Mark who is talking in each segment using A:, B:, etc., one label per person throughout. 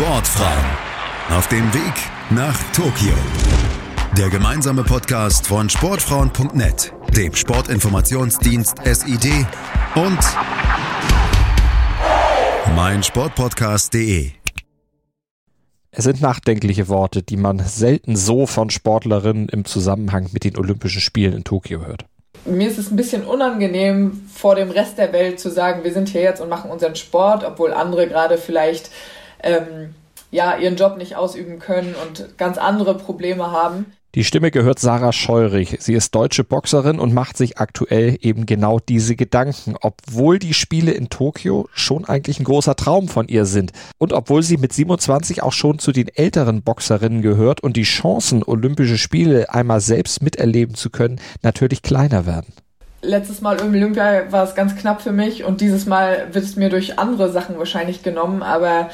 A: Sportfrauen auf dem Weg nach Tokio. Der gemeinsame Podcast von Sportfrauen.net, dem Sportinformationsdienst SID und meinsportpodcast.de.
B: Es sind nachdenkliche Worte, die man selten so von Sportlerinnen im Zusammenhang mit den Olympischen Spielen in Tokio hört.
C: Mir ist es ein bisschen unangenehm, vor dem Rest der Welt zu sagen, wir sind hier jetzt und machen unseren Sport, obwohl andere gerade vielleicht ähm, ja, ihren Job nicht ausüben können und ganz andere Probleme haben.
B: Die Stimme gehört Sarah Scheurich. Sie ist deutsche Boxerin und macht sich aktuell eben genau diese Gedanken, obwohl die Spiele in Tokio schon eigentlich ein großer Traum von ihr sind und obwohl sie mit 27 auch schon zu den älteren Boxerinnen gehört und die Chancen, Olympische Spiele einmal selbst miterleben zu können, natürlich kleiner werden.
C: Letztes Mal im Olympia war es ganz knapp für mich und dieses Mal wird es mir durch andere Sachen wahrscheinlich genommen, aber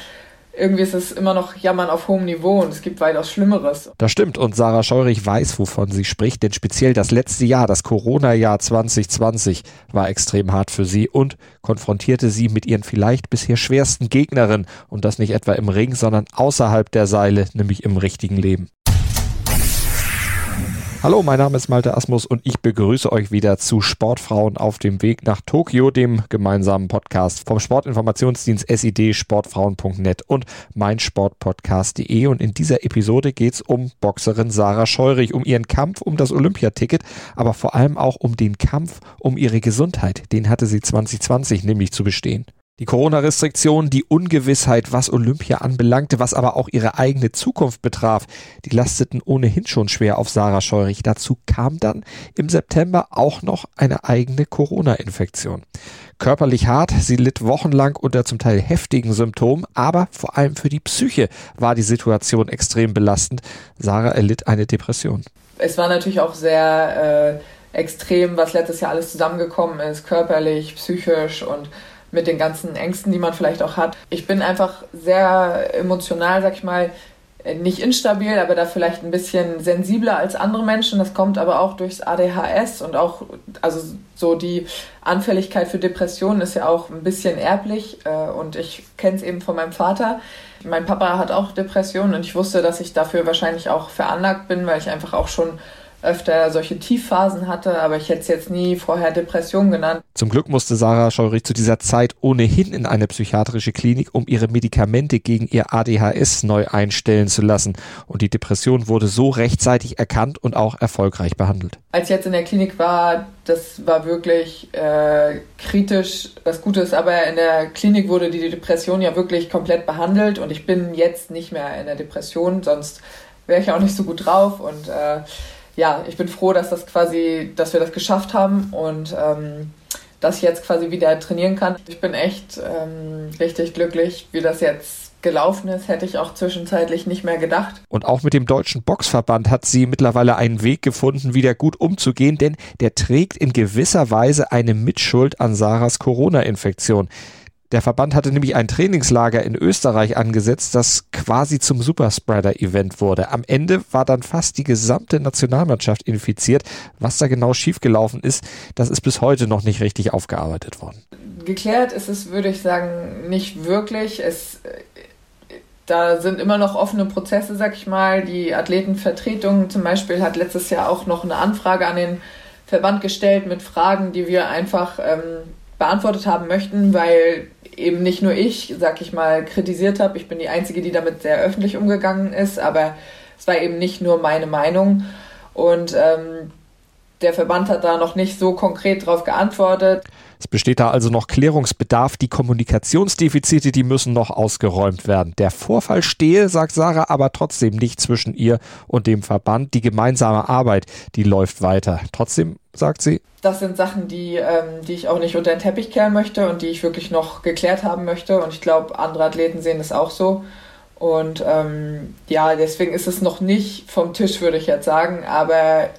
C: irgendwie ist es immer noch Jammern auf hohem Niveau und es gibt weitaus Schlimmeres.
B: Das stimmt und Sarah Scheurich weiß, wovon sie spricht, denn speziell das letzte Jahr, das Corona-Jahr 2020, war extrem hart für sie und konfrontierte sie mit ihren vielleicht bisher schwersten Gegnerinnen und das nicht etwa im Ring, sondern außerhalb der Seile, nämlich im richtigen Leben. Hallo, mein Name ist Malte Asmus und ich begrüße euch wieder zu Sportfrauen auf dem Weg nach Tokio, dem gemeinsamen Podcast vom Sportinformationsdienst SID, sportfrauen.net und meinsportpodcast.de. Und in dieser Episode geht es um Boxerin Sarah Scheurich, um ihren Kampf um das Olympiaticket, aber vor allem auch um den Kampf um ihre Gesundheit. Den hatte sie 2020 nämlich zu bestehen. Die Corona-Restriktionen, die Ungewissheit, was Olympia anbelangte, was aber auch ihre eigene Zukunft betraf, die lasteten ohnehin schon schwer auf Sarah Scheurich. Dazu kam dann im September auch noch eine eigene Corona-Infektion. Körperlich hart, sie litt wochenlang unter zum Teil heftigen Symptomen, aber vor allem für die Psyche war die Situation extrem belastend. Sarah erlitt eine Depression.
C: Es war natürlich auch sehr äh, extrem, was letztes Jahr alles zusammengekommen ist, körperlich, psychisch und mit den ganzen Ängsten, die man vielleicht auch hat. Ich bin einfach sehr emotional, sag ich mal, nicht instabil, aber da vielleicht ein bisschen sensibler als andere Menschen. Das kommt aber auch durchs ADHS und auch, also so die Anfälligkeit für Depressionen ist ja auch ein bisschen erblich äh, und ich kenne es eben von meinem Vater. Mein Papa hat auch Depressionen und ich wusste, dass ich dafür wahrscheinlich auch veranlagt bin, weil ich einfach auch schon öfter solche Tiefphasen hatte, aber ich hätte es jetzt nie vorher Depression genannt.
B: Zum Glück musste Sarah Scheurich zu dieser Zeit ohnehin in eine psychiatrische Klinik, um ihre Medikamente gegen ihr ADHS neu einstellen zu lassen. Und die Depression wurde so rechtzeitig erkannt und auch erfolgreich behandelt.
C: Als ich jetzt in der Klinik war, das war wirklich äh, kritisch. Das Gute ist aber, in der Klinik wurde die Depression ja wirklich komplett behandelt und ich bin jetzt nicht mehr in der Depression, sonst wäre ich auch nicht so gut drauf und äh, ja, ich bin froh, dass das quasi, dass wir das geschafft haben und ähm, dass ich jetzt quasi wieder trainieren kann. Ich bin echt ähm, richtig glücklich, wie das jetzt gelaufen ist, hätte ich auch zwischenzeitlich nicht mehr gedacht.
B: Und auch mit dem Deutschen Boxverband hat sie mittlerweile einen Weg gefunden, wieder gut umzugehen, denn der trägt in gewisser Weise eine Mitschuld an Sarahs Corona-Infektion. Der Verband hatte nämlich ein Trainingslager in Österreich angesetzt, das quasi zum Superspreader-Event wurde. Am Ende war dann fast die gesamte Nationalmannschaft infiziert. Was da genau schiefgelaufen ist, das ist bis heute noch nicht richtig aufgearbeitet worden.
C: Geklärt ist es, würde ich sagen, nicht wirklich. Es, da sind immer noch offene Prozesse, sag ich mal. Die Athletenvertretung zum Beispiel hat letztes Jahr auch noch eine Anfrage an den Verband gestellt mit Fragen, die wir einfach ähm, beantwortet haben möchten, weil eben nicht nur ich, sag ich mal, kritisiert habe. Ich bin die Einzige, die damit sehr öffentlich umgegangen ist, aber es war eben nicht nur meine Meinung. Und ähm, der Verband hat da noch nicht so konkret darauf geantwortet.
B: Es besteht da also noch Klärungsbedarf. Die Kommunikationsdefizite, die müssen noch ausgeräumt werden. Der Vorfall stehe, sagt Sarah, aber trotzdem nicht zwischen ihr und dem Verband. Die gemeinsame Arbeit, die läuft weiter. Trotzdem sagt sie.
C: Das sind Sachen, die, ähm, die ich auch nicht unter den Teppich kehren möchte und die ich wirklich noch geklärt haben möchte. Und ich glaube, andere Athleten sehen das auch so. Und ähm, ja, deswegen ist es noch nicht vom Tisch, würde ich jetzt sagen. Aber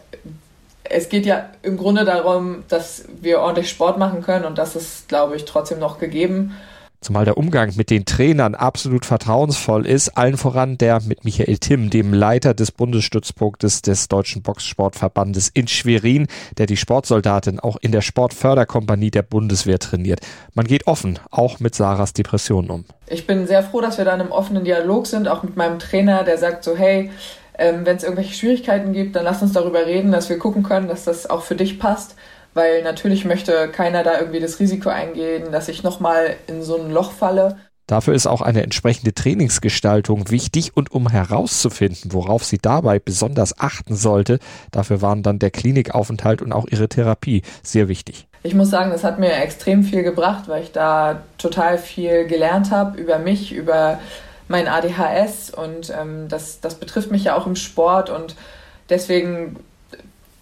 C: es geht ja im Grunde darum, dass wir ordentlich Sport machen können und das ist, glaube ich, trotzdem noch gegeben.
B: Zumal der Umgang mit den Trainern absolut vertrauensvoll ist, allen voran der mit Michael Timm, dem Leiter des Bundesstützpunktes des Deutschen Boxsportverbandes in Schwerin, der die Sportsoldatin auch in der Sportförderkompanie der Bundeswehr trainiert. Man geht offen, auch mit Sarahs Depressionen um.
C: Ich bin sehr froh, dass wir da in einem offenen Dialog sind, auch mit meinem Trainer, der sagt so, hey, ähm, wenn es irgendwelche Schwierigkeiten gibt, dann lass uns darüber reden, dass wir gucken können, dass das auch für dich passt weil natürlich möchte keiner da irgendwie das Risiko eingehen, dass ich nochmal in so ein Loch falle.
B: Dafür ist auch eine entsprechende Trainingsgestaltung wichtig und um herauszufinden, worauf sie dabei besonders achten sollte, dafür waren dann der Klinikaufenthalt und auch ihre Therapie sehr wichtig.
C: Ich muss sagen, das hat mir extrem viel gebracht, weil ich da total viel gelernt habe über mich, über mein ADHS und ähm, das, das betrifft mich ja auch im Sport und deswegen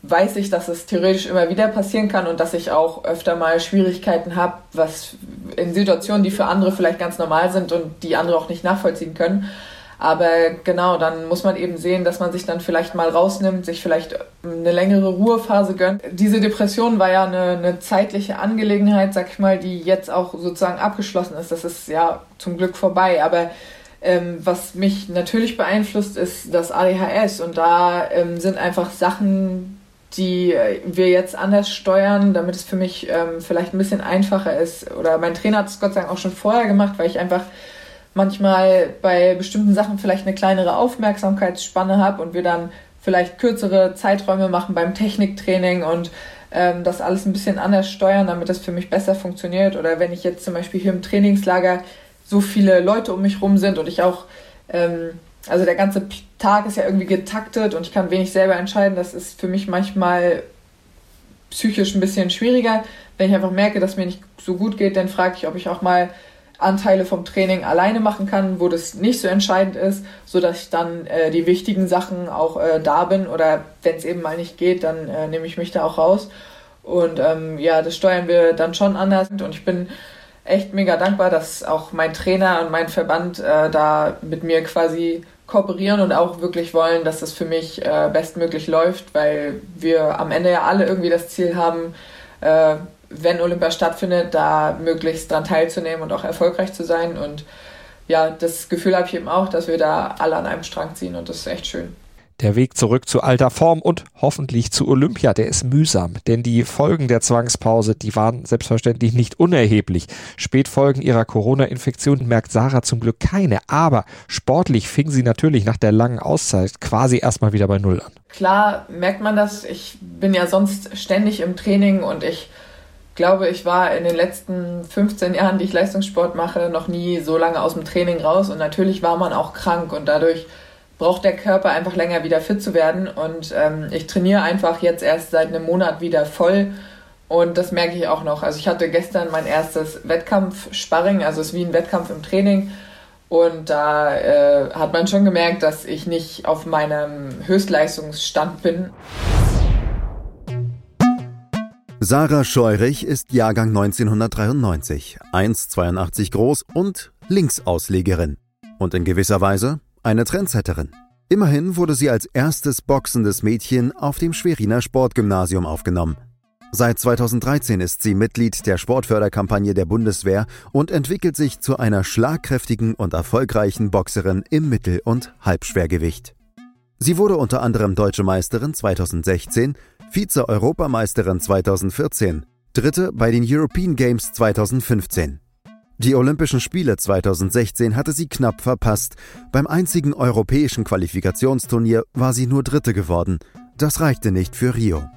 C: weiß ich, dass es theoretisch immer wieder passieren kann und dass ich auch öfter mal Schwierigkeiten habe, was in Situationen, die für andere vielleicht ganz normal sind und die andere auch nicht nachvollziehen können. Aber genau, dann muss man eben sehen, dass man sich dann vielleicht mal rausnimmt, sich vielleicht eine längere Ruhephase gönnt. Diese Depression war ja eine, eine zeitliche Angelegenheit, sag ich mal, die jetzt auch sozusagen abgeschlossen ist. Das ist ja zum Glück vorbei. Aber ähm, was mich natürlich beeinflusst, ist das ADHS. Und da ähm, sind einfach Sachen, die äh, wir jetzt anders steuern, damit es für mich ähm, vielleicht ein bisschen einfacher ist. Oder mein Trainer hat es Gott sei Dank auch schon vorher gemacht, weil ich einfach manchmal bei bestimmten Sachen vielleicht eine kleinere Aufmerksamkeitsspanne habe und wir dann vielleicht kürzere Zeiträume machen beim Techniktraining und ähm, das alles ein bisschen anders steuern, damit das für mich besser funktioniert. Oder wenn ich jetzt zum Beispiel hier im Trainingslager so viele Leute um mich rum sind und ich auch ähm, also der ganze Tag ist ja irgendwie getaktet und ich kann wenig selber entscheiden. Das ist für mich manchmal psychisch ein bisschen schwieriger. Wenn ich einfach merke, dass mir nicht so gut geht, dann frage ich, ob ich auch mal Anteile vom Training alleine machen kann, wo das nicht so entscheidend ist, so dass ich dann äh, die wichtigen Sachen auch äh, da bin oder wenn es eben mal nicht geht, dann äh, nehme ich mich da auch raus. Und ähm, ja, das steuern wir dann schon anders und ich bin echt mega dankbar, dass auch mein Trainer und mein Verband äh, da mit mir quasi kooperieren und auch wirklich wollen, dass das für mich äh, bestmöglich läuft, weil wir am Ende ja alle irgendwie das Ziel haben, äh, wenn Olympia stattfindet, da möglichst dran teilzunehmen und auch erfolgreich zu sein. Und ja, das Gefühl habe ich eben auch, dass wir da alle an einem Strang ziehen und das ist echt schön.
B: Der Weg zurück zu alter Form und hoffentlich zu Olympia, der ist mühsam, denn die Folgen der Zwangspause, die waren selbstverständlich nicht unerheblich. Spätfolgen ihrer Corona-Infektion merkt Sarah zum Glück keine, aber sportlich fing sie natürlich nach der langen Auszeit quasi erstmal wieder bei Null an.
C: Klar merkt man das. Ich bin ja sonst ständig im Training und ich glaube, ich war in den letzten 15 Jahren, die ich Leistungssport mache, noch nie so lange aus dem Training raus und natürlich war man auch krank und dadurch braucht der Körper einfach länger wieder fit zu werden. Und ähm, ich trainiere einfach jetzt erst seit einem Monat wieder voll. Und das merke ich auch noch. Also ich hatte gestern mein erstes Wettkampf-Sparring, also es ist wie ein Wettkampf im Training. Und da äh, hat man schon gemerkt, dass ich nicht auf meinem Höchstleistungsstand bin.
A: Sarah Scheurich ist Jahrgang 1993, 1,82 groß und Linksauslegerin. Und in gewisser Weise eine Trendsetterin. Immerhin wurde sie als erstes boxendes Mädchen auf dem Schweriner Sportgymnasium aufgenommen. Seit 2013 ist sie Mitglied der Sportförderkampagne der Bundeswehr und entwickelt sich zu einer schlagkräftigen und erfolgreichen Boxerin im Mittel- und Halbschwergewicht. Sie wurde unter anderem Deutsche Meisterin 2016, Vize-Europameisterin 2014, Dritte bei den European Games 2015. Die Olympischen Spiele 2016 hatte sie knapp verpasst. Beim einzigen europäischen Qualifikationsturnier war sie nur Dritte geworden. Das reichte nicht für Rio.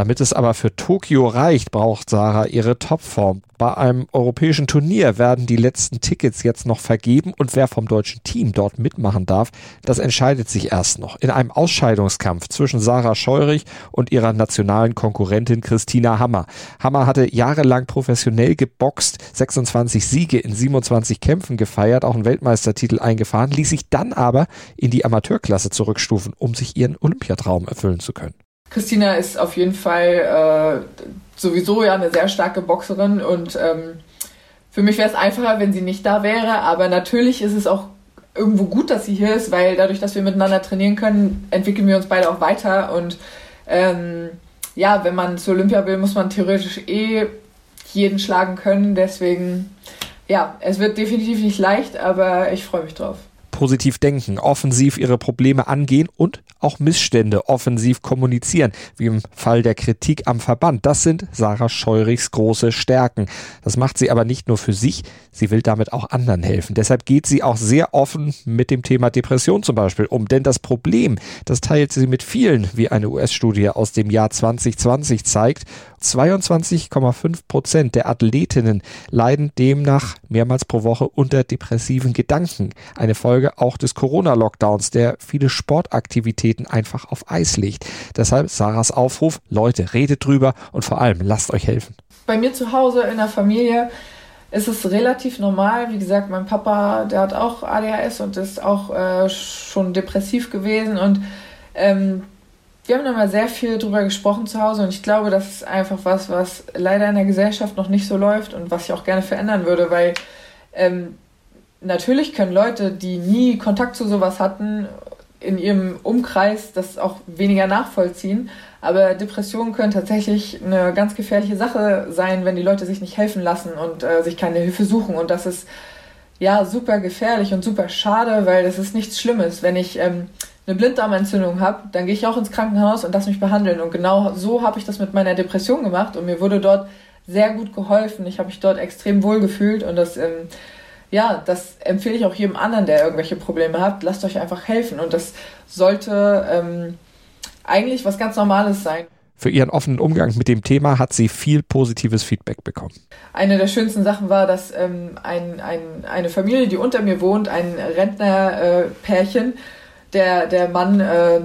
B: Damit es aber für Tokio reicht, braucht Sarah ihre Topform. Bei einem europäischen Turnier werden die letzten Tickets jetzt noch vergeben und wer vom deutschen Team dort mitmachen darf, das entscheidet sich erst noch. In einem Ausscheidungskampf zwischen Sarah Scheurich und ihrer nationalen Konkurrentin Christina Hammer. Hammer hatte jahrelang professionell geboxt, 26 Siege in 27 Kämpfen gefeiert, auch einen Weltmeistertitel eingefahren, ließ sich dann aber in die Amateurklasse zurückstufen, um sich ihren Olympiatraum erfüllen zu können.
C: Christina ist auf jeden Fall äh, sowieso ja eine sehr starke Boxerin und ähm, für mich wäre es einfacher, wenn sie nicht da wäre, aber natürlich ist es auch irgendwo gut, dass sie hier ist, weil dadurch, dass wir miteinander trainieren können, entwickeln wir uns beide auch weiter und ähm, ja, wenn man zu Olympia will, muss man theoretisch eh jeden schlagen können. Deswegen, ja, es wird definitiv nicht leicht, aber ich freue mich drauf
B: positiv denken, offensiv ihre Probleme angehen und auch Missstände offensiv kommunizieren, wie im Fall der Kritik am Verband. Das sind Sarah Scheurichs große Stärken. Das macht sie aber nicht nur für sich, sie will damit auch anderen helfen. Deshalb geht sie auch sehr offen mit dem Thema Depression zum Beispiel um. Denn das Problem, das teilt sie mit vielen, wie eine US-Studie aus dem Jahr 2020 zeigt. 22,5 Prozent der Athletinnen leiden demnach mehrmals pro Woche unter depressiven Gedanken. Eine Folge auch des Corona-Lockdowns, der viele Sportaktivitäten einfach auf Eis legt. Deshalb Sarahs Aufruf, Leute, redet drüber und vor allem lasst euch helfen.
C: Bei mir zu Hause in der Familie ist es relativ normal. Wie gesagt, mein Papa, der hat auch ADHS und ist auch äh, schon depressiv gewesen und ähm, wir haben immer sehr viel drüber gesprochen zu Hause und ich glaube, das ist einfach was, was leider in der Gesellschaft noch nicht so läuft und was ich auch gerne verändern würde, weil ähm, natürlich können Leute, die nie Kontakt zu sowas hatten, in ihrem Umkreis das auch weniger nachvollziehen. Aber Depressionen können tatsächlich eine ganz gefährliche Sache sein, wenn die Leute sich nicht helfen lassen und äh, sich keine Hilfe suchen. Und das ist ja super gefährlich und super schade, weil das ist nichts Schlimmes. Wenn ich ähm, eine Blinddarmentzündung habe, dann gehe ich auch ins Krankenhaus und lasse mich behandeln. Und genau so habe ich das mit meiner Depression gemacht und mir wurde dort sehr gut geholfen. Ich habe mich dort extrem wohl gefühlt und das, ähm, ja, das empfehle ich auch jedem anderen, der irgendwelche Probleme hat. Lasst euch einfach helfen und das sollte ähm, eigentlich was ganz Normales sein.
B: Für ihren offenen Umgang mit dem Thema hat sie viel positives Feedback bekommen.
C: Eine der schönsten Sachen war, dass ähm, ein, ein, eine Familie, die unter mir wohnt, ein Rentnerpärchen, äh, der, der Mann äh,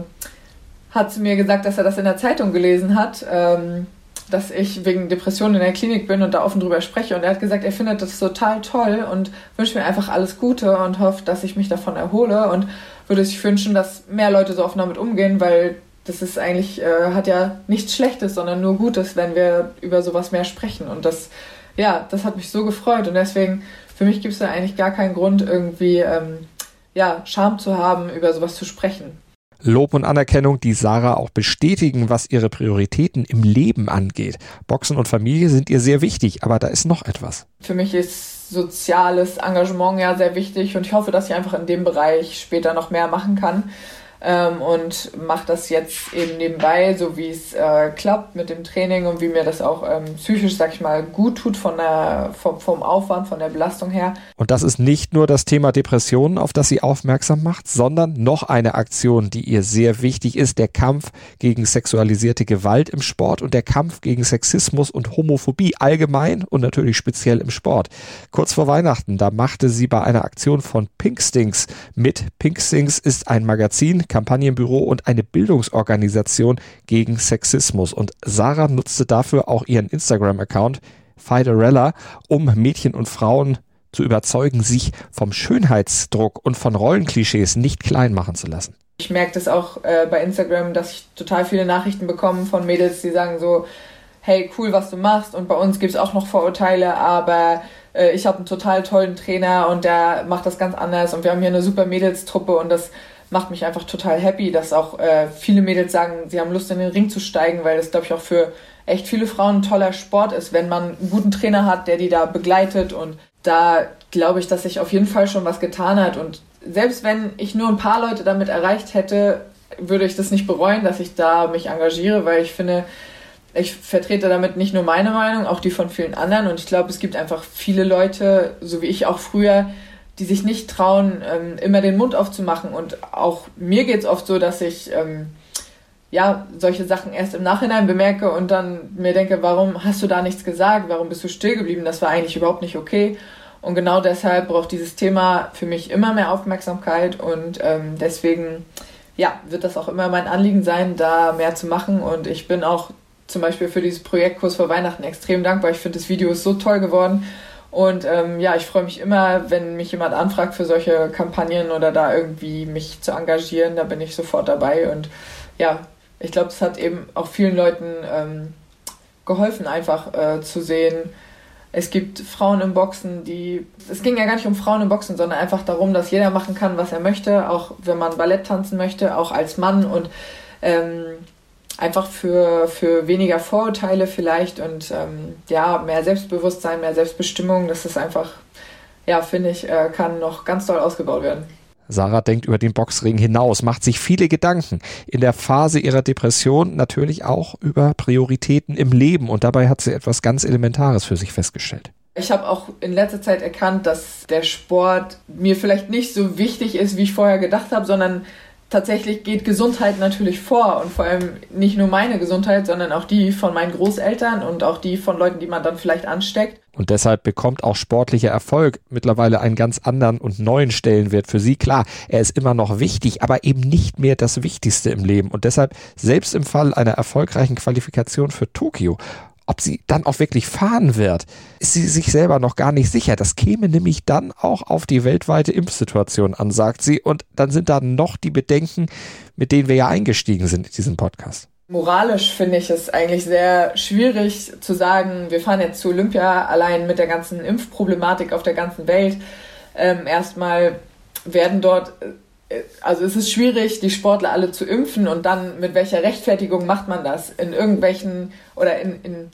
C: hat zu mir gesagt, dass er das in der Zeitung gelesen hat, ähm, dass ich wegen Depressionen in der Klinik bin und da offen drüber spreche. Und er hat gesagt, er findet das total toll und wünscht mir einfach alles Gute und hofft, dass ich mich davon erhole und würde sich wünschen, dass mehr Leute so offen damit umgehen, weil das ist eigentlich, äh, hat ja nichts Schlechtes, sondern nur Gutes, wenn wir über sowas mehr sprechen. Und das, ja, das hat mich so gefreut. Und deswegen, für mich gibt es da eigentlich gar keinen Grund, irgendwie ähm, ja, Scham zu haben, über sowas zu sprechen.
B: Lob und Anerkennung, die Sarah auch bestätigen, was ihre Prioritäten im Leben angeht. Boxen und Familie sind ihr sehr wichtig, aber da ist noch etwas.
C: Für mich ist soziales Engagement ja sehr wichtig und ich hoffe, dass ich einfach in dem Bereich später noch mehr machen kann ähm, und mache das jetzt eben nebenbei, so wie es äh, klappt mit dem Training und wie mir das auch ähm, psychisch, sag ich mal, gut tut von der, vom, vom Aufwand, von der Belastung her.
B: Und das ist nicht nur das Thema Depressionen, auf das sie aufmerksam macht, sondern noch eine Aktion, die ihr sehr wichtig ist, der Kampf gegen sexualisierte Gewalt im Sport und der Kampf gegen Sexismus und Homophobie allgemein und natürlich speziell im Sport. Kurz vor Weihnachten, da machte sie bei einer Aktion von Pinkstings mit. Pinkstings ist ein Magazin, Kampagnenbüro und eine Bildungsorganisation gegen Sexismus. Und Sarah nutzte dafür auch ihren Instagram-Account Fiderella, um Mädchen und Frauen zu überzeugen, sich vom Schönheitsdruck und von Rollenklischees nicht klein machen zu lassen.
C: Ich merke das auch äh, bei Instagram, dass ich total viele Nachrichten bekomme von Mädels, die sagen so, hey, cool, was du machst und bei uns gibt es auch noch Vorurteile, aber äh, ich habe einen total tollen Trainer und der macht das ganz anders und wir haben hier eine super Mädelstruppe und das macht mich einfach total happy, dass auch äh, viele Mädels sagen, sie haben Lust in den Ring zu steigen, weil das, glaube ich, auch für echt viele Frauen ein toller Sport ist, wenn man einen guten Trainer hat, der die da begleitet. Und da glaube ich, dass sich auf jeden Fall schon was getan hat. Und selbst wenn ich nur ein paar Leute damit erreicht hätte, würde ich das nicht bereuen, dass ich da mich engagiere, weil ich finde, ich vertrete damit nicht nur meine Meinung, auch die von vielen anderen. Und ich glaube, es gibt einfach viele Leute, so wie ich auch früher, die sich nicht trauen, ähm, immer den Mund aufzumachen. Und auch mir geht es oft so, dass ich ähm, ja solche Sachen erst im Nachhinein bemerke und dann mir denke, warum hast du da nichts gesagt? Warum bist du still geblieben? Das war eigentlich überhaupt nicht okay. Und genau deshalb braucht dieses Thema für mich immer mehr Aufmerksamkeit und ähm, deswegen ja, wird das auch immer mein Anliegen sein, da mehr zu machen. Und ich bin auch zum Beispiel für dieses Projekt Kurs vor Weihnachten extrem dankbar. Ich finde, das Video ist so toll geworden und ähm, ja, ich freue mich immer, wenn mich jemand anfragt für solche Kampagnen oder da irgendwie mich zu engagieren, da bin ich sofort dabei. Und ja, ich glaube, es hat eben auch vielen Leuten ähm, geholfen, einfach äh, zu sehen, es gibt Frauen im Boxen, die. Es ging ja gar nicht um Frauen im Boxen, sondern einfach darum, dass jeder machen kann, was er möchte, auch wenn man Ballett tanzen möchte, auch als Mann. Und ähm, einfach für, für weniger Vorurteile vielleicht und ähm, ja, mehr Selbstbewusstsein, mehr Selbstbestimmung. Das ist einfach, ja, finde ich, äh, kann noch ganz doll ausgebaut werden.
B: Sarah denkt über den Boxring hinaus, macht sich viele Gedanken. In der Phase ihrer Depression natürlich auch über Prioritäten im Leben und dabei hat sie etwas ganz Elementares für sich festgestellt.
C: Ich habe auch in letzter Zeit erkannt, dass der Sport mir vielleicht nicht so wichtig ist, wie ich vorher gedacht habe, sondern tatsächlich geht Gesundheit natürlich vor und vor allem nicht nur meine Gesundheit, sondern auch die von meinen Großeltern und auch die von Leuten, die man dann vielleicht ansteckt.
B: Und deshalb bekommt auch sportlicher Erfolg mittlerweile einen ganz anderen und neuen Stellenwert für sie. Klar, er ist immer noch wichtig, aber eben nicht mehr das Wichtigste im Leben. Und deshalb, selbst im Fall einer erfolgreichen Qualifikation für Tokio, ob sie dann auch wirklich fahren wird, ist sie sich selber noch gar nicht sicher. Das käme nämlich dann auch auf die weltweite Impfsituation an, sagt sie. Und dann sind da noch die Bedenken, mit denen wir ja eingestiegen sind in diesem Podcast.
C: Moralisch finde ich es eigentlich sehr schwierig zu sagen, wir fahren jetzt zu Olympia allein mit der ganzen Impfproblematik auf der ganzen Welt. Ähm, erstmal werden dort äh, also es ist schwierig, die Sportler alle zu impfen und dann mit welcher Rechtfertigung macht man das? In irgendwelchen oder in, in,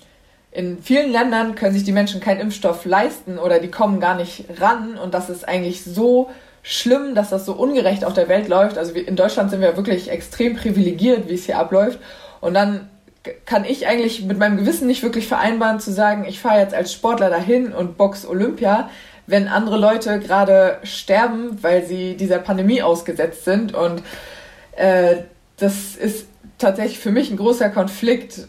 C: in vielen Ländern können sich die Menschen keinen Impfstoff leisten oder die kommen gar nicht ran und das ist eigentlich so schlimm, dass das so ungerecht auf der Welt läuft. Also in Deutschland sind wir wirklich extrem privilegiert, wie es hier abläuft und dann kann ich eigentlich mit meinem Gewissen nicht wirklich vereinbaren zu sagen, ich fahre jetzt als Sportler dahin und box Olympia wenn andere Leute gerade sterben, weil sie dieser Pandemie ausgesetzt sind. Und äh, das ist tatsächlich für mich ein großer Konflikt,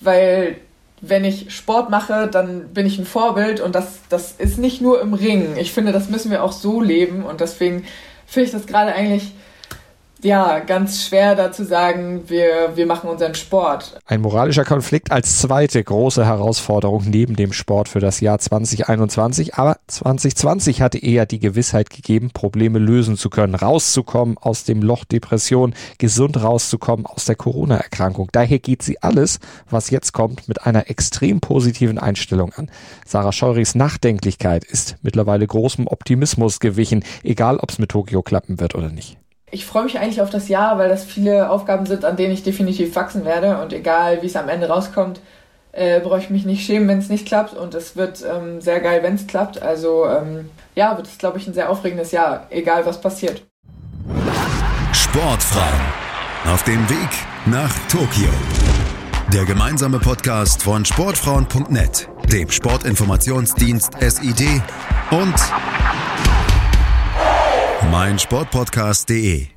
C: weil wenn ich Sport mache, dann bin ich ein Vorbild und das, das ist nicht nur im Ring. Ich finde, das müssen wir auch so leben und deswegen finde ich das gerade eigentlich ja, ganz schwer dazu sagen, wir, wir machen unseren Sport.
B: Ein moralischer Konflikt als zweite große Herausforderung neben dem Sport für das Jahr 2021. Aber 2020 hatte eher die Gewissheit gegeben, Probleme lösen zu können, rauszukommen aus dem Loch Depression, gesund rauszukommen aus der Corona-Erkrankung. Daher geht sie alles, was jetzt kommt, mit einer extrem positiven Einstellung an. Sarah Scheurys Nachdenklichkeit ist mittlerweile großem Optimismus gewichen, egal ob es mit Tokio klappen wird oder nicht
C: ich freue mich eigentlich auf das Jahr, weil das viele Aufgaben sind, an denen ich definitiv wachsen werde. Und egal, wie es am Ende rauskommt, äh, brauche ich mich nicht schämen, wenn es nicht klappt. Und es wird ähm, sehr geil, wenn es klappt. Also ähm, ja, wird es, glaube ich, ein sehr aufregendes Jahr, egal was passiert.
A: Sportfrauen auf dem Weg nach Tokio. Der gemeinsame Podcast von Sportfrauen.net, dem Sportinformationsdienst SID und meinsportpodcast.de